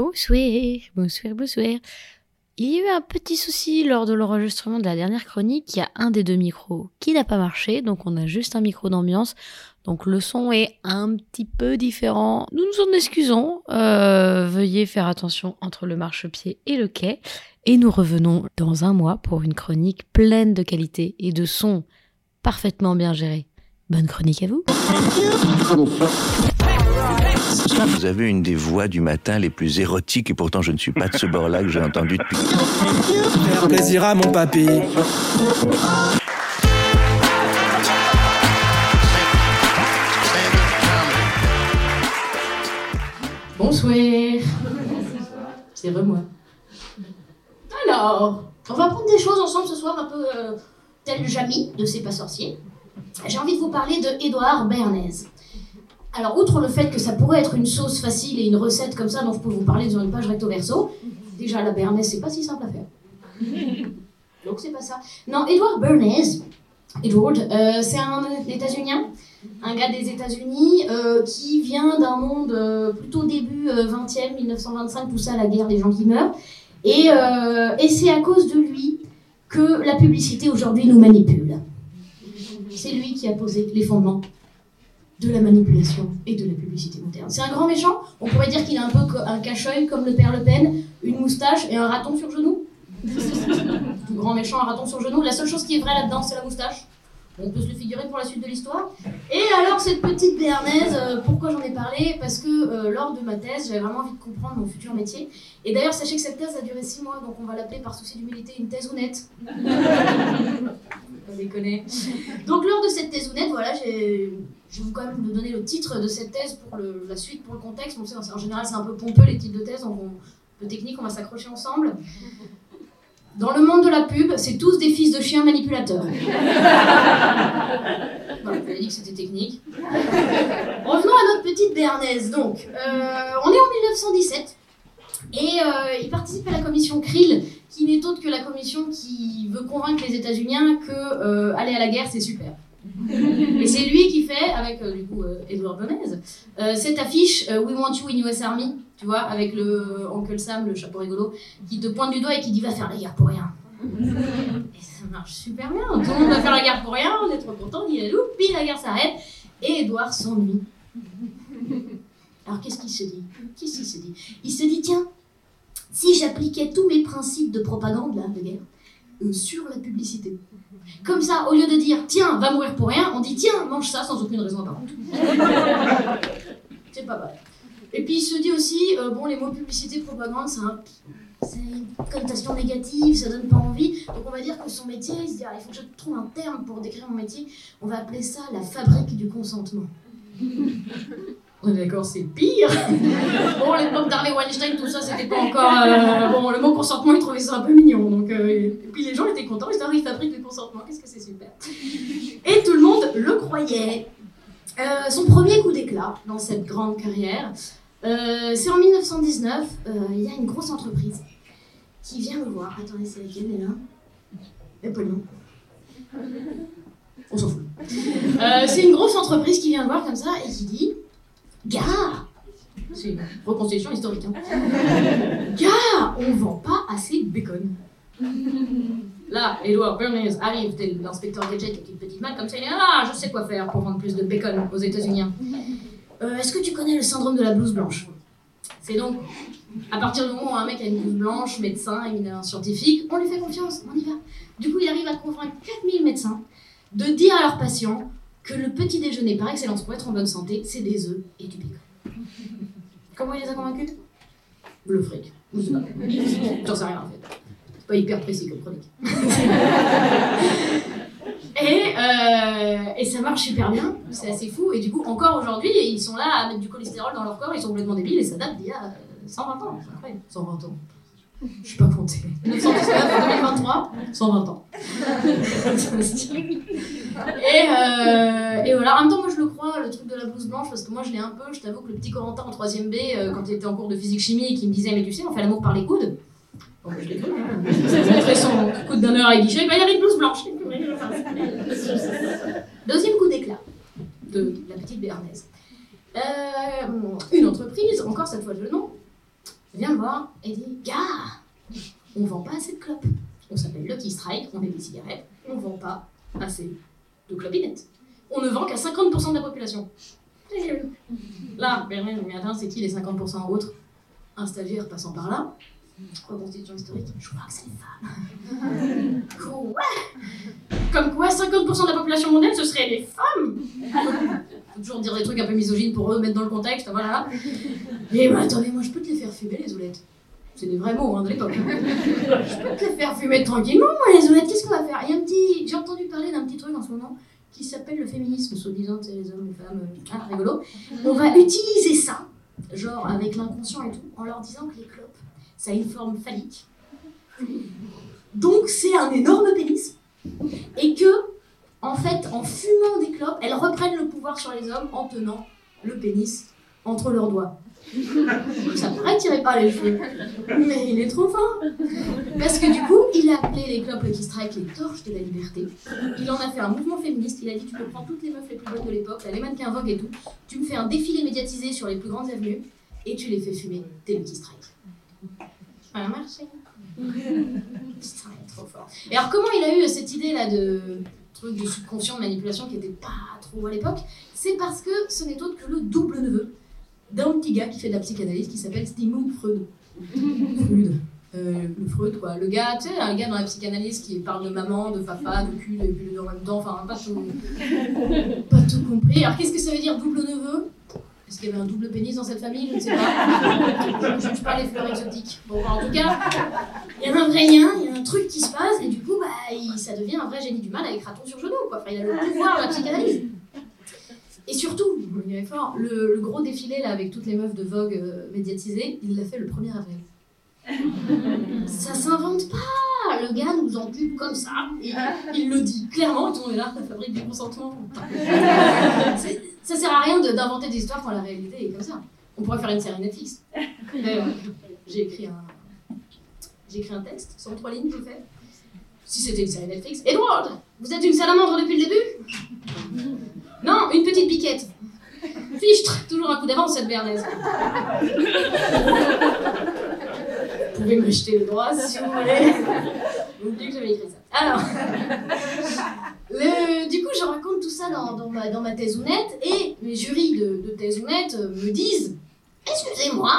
Bonsoir, bonsoir, bonsoir. Il y a eu un petit souci lors de l'enregistrement de la dernière chronique. Il y a un des deux micros qui n'a pas marché, donc on a juste un micro d'ambiance. Donc le son est un petit peu différent. Nous nous en excusons. Euh, veuillez faire attention entre le marchepied et le quai. Et nous revenons dans un mois pour une chronique pleine de qualité et de son parfaitement bien géré. Bonne chronique à vous. Vous avez une des voix du matin les plus érotiques et pourtant je ne suis pas de ce bord-là que j'ai entendu depuis. Faire plaisir à mon papy. Bonsoir. C'est vrai moi. Alors, on va prendre des choses ensemble ce soir un peu euh, tel Jamy de C'est pas sorcier. J'ai envie de vous parler de Édouard Bernays. Alors, outre le fait que ça pourrait être une sauce facile et une recette comme ça dont je peux vous parler dans une page recto verso, déjà la Bernays c'est pas si simple à faire. Donc c'est pas ça. Non, Edward Bernays, Edward, euh, c'est un États-Unien, un gars des États-Unis euh, qui vient d'un monde euh, plutôt début 20e, 1925, tout ça, la guerre, des gens qui meurent. Et, et c'est à cause de lui que la publicité aujourd'hui nous manipule. C'est lui qui a posé les fondements de la manipulation et de la publicité moderne. C'est un grand méchant, on pourrait dire qu'il a un peu un cache-œil comme le père Le Pen, une moustache et un raton sur genou. un grand méchant, un raton sur genou. La seule chose qui est vraie là-dedans, c'est la moustache. On peut se le figurer pour la suite de l'histoire. Et alors, cette petite béarnaise, euh, pourquoi j'en ai parlé? Parce que euh, lors de ma thèse, j'avais vraiment envie de comprendre mon futur métier. Et d'ailleurs, sachez que cette thèse a duré 6 mois, donc on va l'appeler par souci d'humilité une thèse honnête. on déconne. Donc, lors de cette thèse honnête, voilà, j'ai. Je vais vous quand même vous donner le titre de cette thèse pour le, la suite, pour le contexte. Bon, en général, c'est un peu pompeux les titres de thèse, donc on, un peu technique, on va s'accrocher ensemble. Dans le monde de la pub, c'est tous des fils de chiens manipulateurs. voilà, je dit que c'était technique. Revenons à notre petite béarnaise. Donc, euh, on est en 1917 et euh, il participe à la commission Krill, qui n'est autre que la commission qui veut convaincre les États-Unis que euh, aller à la guerre c'est super. Et c'est lui qui fait, avec du coup Edward Bernays, cette affiche We Want You in US Army, tu vois, avec le Uncle Sam, le chapeau rigolo, qui te pointe du doigt et qui dit va faire la guerre pour rien. Et ça marche super bien, tout le monde va faire la guerre pour rien, on est trop content, il est puis la guerre s'arrête, et Edouard s'ennuie. Alors qu'est-ce qu'il se dit? Qu'est-ce qu'il se dit? Il se dit tiens, si j'appliquais tous mes principes de propagande là, de guerre euh, sur la publicité. Comme ça, au lieu de dire tiens, va mourir pour rien, on dit tiens, mange ça sans aucune raison apparente. C'est pas mal. Et puis il se dit aussi, euh, bon, les mots publicité, propagande, c'est une connotation négative, ça donne pas envie. Donc on va dire que son métier, il se dit, ah, il faut que je trouve un terme pour décrire mon métier. On va appeler ça la fabrique du consentement. On est d'accord, c'est pire. bon, l'époque d'Harvey Weinstein, tout ça, c'était pas encore. Euh, bon, le mot consentement, il trouvait ça un peu mignon. Donc, euh, et puis les gens étaient contents, ils disaient, ah, il fabrique du consentement, qu'est-ce que c'est super. Et tout le monde le croyait. son premier coup d'éclat dans cette grande carrière, euh, c'est en 1919, euh, il y a une grosse entreprise qui vient me voir. Attendez, c'est laquelle elle est là le nom. On s'en fout. Euh, c'est une grosse entreprise qui vient me voir comme ça et qui dit Gars C'est une reconstitution historique. Hein. Gars, on vend pas assez de bacon. Là, Edward Bernays arrive, l'inspecteur Gadget avec une petite main comme ça, il dit Ah, je sais quoi faire pour vendre plus de bacon aux États-Unis. Euh, est-ce que tu connais le syndrome de la blouse blanche? C'est donc, à partir du moment où un mec a une blouse blanche, médecin, éminent scientifique, on lui fait confiance, on y va. Du coup, il arrive à convaincre 4000 médecins de dire à leurs patients que le petit déjeuner par excellence pour être en bonne santé, c'est des œufs et du bacon. Comment il les a convaincus? Le fric. J'en sais rien en fait. C'est pas hyper précis comme chronique. Et, euh, et, ça marche super bien, c'est assez fou. Et du coup, encore aujourd'hui, ils sont là à mettre du cholestérol dans leur corps, ils sont complètement débiles, et ça date d'il y a 120 ans. C'est incroyable, 120 ans. Je suis pas compté. 1919, 2023, 120 ans. et, euh, et voilà, en même temps, moi je le crois, le truc de la blouse blanche, parce que moi je l'ai un peu. Je t'avoue que le petit Corentin en 3ème B, euh, quand il était en cours de physique-chimie, qui me disait Mais tu sais, on fait l'amour par les coudes. Bon, je l'ai cru. Hein. Il son coup de donneur à guichet, bah, il avait une blouse blanche. Deuxième coup d'éclat de la petite béarnaise. Euh, une entreprise, encore cette fois le nom, vient me voir et dit Gars, on vend pas assez de clopes. On s'appelle Lucky Strike, on est des cigarettes, on vend pas assez de clopinettes. On ne vend qu'à 50% de la population. Là, mais attends, c'est qui les 50% autres? Un stagiaire passant par là, reconstitution historique, je crois que c'est les femmes. Quoi? Comme quoi 50% de la population mondiale, ce serait les femmes toujours dire des trucs un peu misogynes pour eux, mettre dans le contexte, voilà. Mais bah, attendez, moi je peux te les faire fumer, les oulettes. C'est des vrais mots hein, de l'époque. je peux te les faire fumer tranquillement, moi, les oulettes, qu'est-ce qu'on va faire? Il y a un petit... J'ai entendu parler d'un petit truc en ce moment qui s'appelle le féminisme, soi-disant, c'est les hommes, les femmes, ah, rigolo. On va utiliser ça, genre avec l'inconscient et tout, en leur disant que les clopes, ça a une forme phallique. Donc c'est un énorme pénis. Et que, en fait, en fumant des clopes, elles reprennent le pouvoir sur les hommes en tenant le pénis entre leurs doigts. Ça paraît tirer pas les cheveux. Mais il est trop fin. Parce que du coup, il a appelé les clopes qui Strike les torches de la liberté. Il en a fait un mouvement féministe. Il a dit Tu peux prendre toutes les meufs les plus bonnes de l'époque, les mannequins Vogue et tout. Tu me fais un défilé médiatisé sur les plus grandes avenues et tu les fais fumer tes Lucky Strike. Ça a marché. trop fort. Et alors, comment il a eu cette idée-là de truc de subconscient, de manipulation qui n'était pas trop à l'époque C'est parce que ce n'est autre que le double neveu d'un petit gars qui fait de la psychanalyse qui s'appelle Sigmund Freud. Freud. Euh, le Freud, quoi. Le gars, tu sais, un gars dans la psychanalyse qui parle de maman, de papa, de cul, de cul, en même temps, enfin, pas tout, pas tout compris. Alors, qu'est-ce que ça veut dire double neveu? Est-ce qu'il y avait un double pénis dans cette famille? Je ne sais pas. Je ne juge pas les fleurs exotiques. Bon, en tout cas, il y a un vrai lien, il y a un truc qui se passe, et du bah, ça devient un vrai génie du mal avec raton sur genou, quoi. Enfin, il a le pouvoir de la psychanalyse. Et surtout, fort, le, le, gros défilé là avec toutes les meufs de Vogue euh, médiatisées, il l'a fait le 1er avril. ça s'invente pas Le gars nous encule comme ça, et il le dit clairement, et tout le monde est là, la fabrique du consentement. ça sert à rien d'inventer des histoires quand la réalité est comme ça. On pourrait faire une série Netflix. J'ai écrit un... J'ai écrit un texte, sur trois lignes, je fais. Si c'était une série Netflix. Edward, vous êtes une salamandre depuis le début? Non, une petite piquette. Fichtre, toujours un coup d'avance cette bernaise. vous pouvez me jeter le droit si vous voulez. N'oubliez que j'avais écrit ça. Alors, du coup, je raconte tout ça dans, ma, dans thèse ou et mes jurys de, de thèse ou me disent Excusez-moi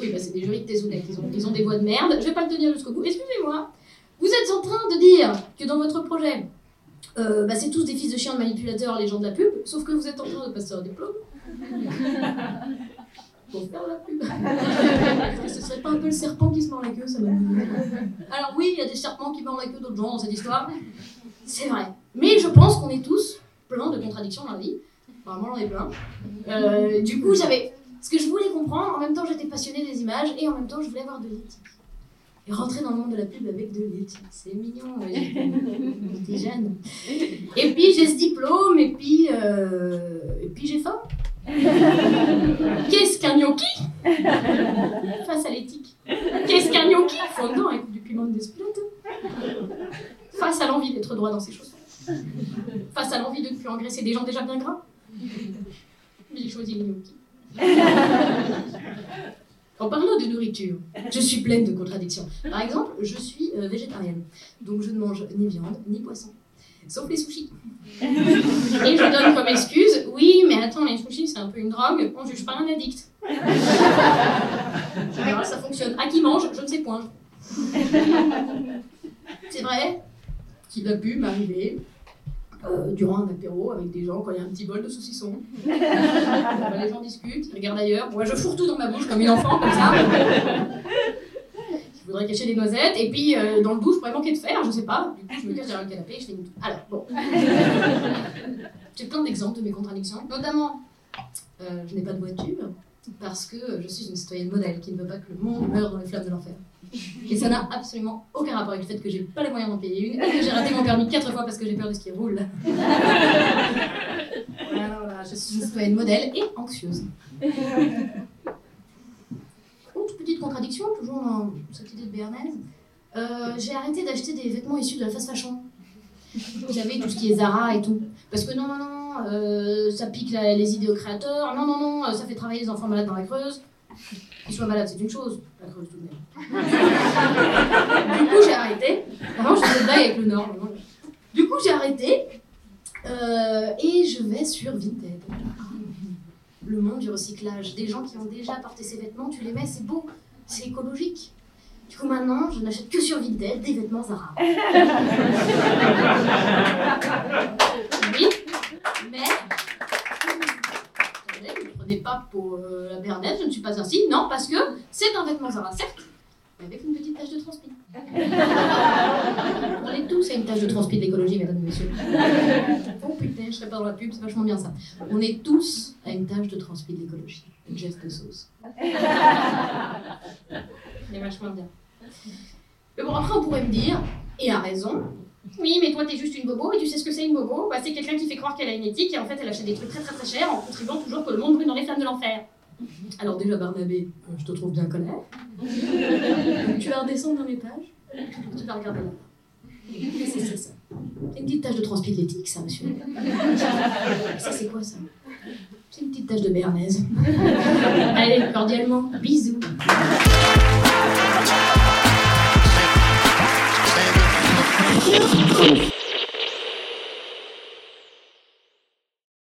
Oui, bah c'est des jurys de thèse ou ils ont, ils ont des voix de merde, je vais pas le tenir jusqu'au bout. Excusez-moi, vous êtes en train de dire que dans votre projet, euh, bah, c'est tous des fils de chiens de manipulateurs, les gens de la pub, sauf que vous êtes en train de passer un diplôme. Pour faire la pub. Ce serait pas un peu le serpent qui se mord la queue, ça Alors oui, il y a des serpents qui mordent la queue d'autres gens dans cette histoire. C'est vrai. Mais je pense qu'on est tous pleins de contradictions dans la vie. Vraiment, j'en ai plein. Euh, du coup, j'avais... Ce que je voulais comprendre, en même temps j'étais passionnée des images, et en même temps je voulais avoir de l'éthique et rentrer dans le monde de la pub avec de l'éthique. C'est mignon, j'étais jeune. Et puis j'ai ce diplôme, et puis, euh, et puis j'ai faim. Qu'est-ce qu'un gnocchi? Face à l'éthique. Qu'est-ce qu'un gnocchi? Fondant avec du piment de Face à l'envie d'être droit dans ses chaussons. Face à l'envie de ne plus engraisser des gens déjà bien gras. J'ai choisi le gnocchi. En parlant de nourriture, je suis pleine de contradictions. Par exemple, je suis euh, végétarienne, donc je ne mange ni viande ni poisson, sauf les sushis. Et je donne comme excuse, oui, mais attends, les sushis c'est un peu une drogue, on juge pas un addict. ça fonctionne. À qui mange, je ne sais point. C'est vrai? Qu'il a pu m'arriver euh, durant un apéro avec des gens quand il y a un petit bol de saucisson. les gens discutent, ils regardent ailleurs. Moi, je fourre tout dans ma bouche comme une enfant, comme ça. Je voudrais cacher des noisettes. Et puis, euh, dans le doux, je pourrais manquer de fer, je sais pas. Du coup, je me cache derrière le canapé et je fais une... Alors, bon. J'ai plein d'exemples de mes contradictions. Notamment, euh, je n'ai pas de voiture parce que je suis une citoyenne modèle qui ne veut pas que le monde meure dans les flammes de l'enfer. Et ça n'a absolument aucun rapport avec le fait que j'ai pas les moyens d'en payer une que j'ai raté mon permis quatre fois parce que j'ai peur de ce qui roule. voilà, je suis une modèle et anxieuse. Autre petite contradiction, toujours dans cette idée de Béarnaise. Euh, j'ai arrêté d'acheter des vêtements issus de la fast fashion. Vous savez, tout ce qui est Zara et tout. Parce que non, non, non, euh, ça pique les idées aux créateurs. Non, non, non, ça fait travailler les enfants malades dans la Creuse. Malade, c'est une chose. Du coup, j'ai arrêté. Vraiment, je une avec le Nord. Du coup, j'ai arrêté. euh, et je vais sur Vinted. Le monde du recyclage. Des gens qui ont déjà porté ces vêtements, tu les mets, c'est beau, c'est écologique. Du coup, maintenant, je n'achète que sur Vinted des vêtements Zara. oui, mais. Attendez, Ne me prenez pas pour euh, la bernaise, je ne suis pas ainsi. Non, parce que c'est un vêtement Zara, certes, mais avec une petite tache de transpi. On est tous à une tache de transpi de l'écologie, mesdames et messieurs. Oh putain, je serais pas dans la pub, c'est vachement bien ça. On est tous à une tache de transpi de l'écologie. Jeff de sauce. C'est vachement bien. Mais bon, après, on pourrait me dire, et a raison, oui, mais toi, t'es juste une bobo, et tu sais ce que c'est une bobo? Bah, C'est quelqu'un qui fait croire qu'elle a une éthique, et en fait, elle achète des trucs très très très chers en contribuant toujours que le monde brûle dans les flammes de l'enfer. Alors déjà, Barnabé, euh, je te trouve bien colère. tu vas redescendre d'un étage, tu vas regarder là. Qu'est-ce que c'est ça C'est une petite tache de transpi de l'éthique, ça, monsieur. Ça, c'est quoi ça? C'est une petite tache de béarnaise. Allez, cordialement, bisous.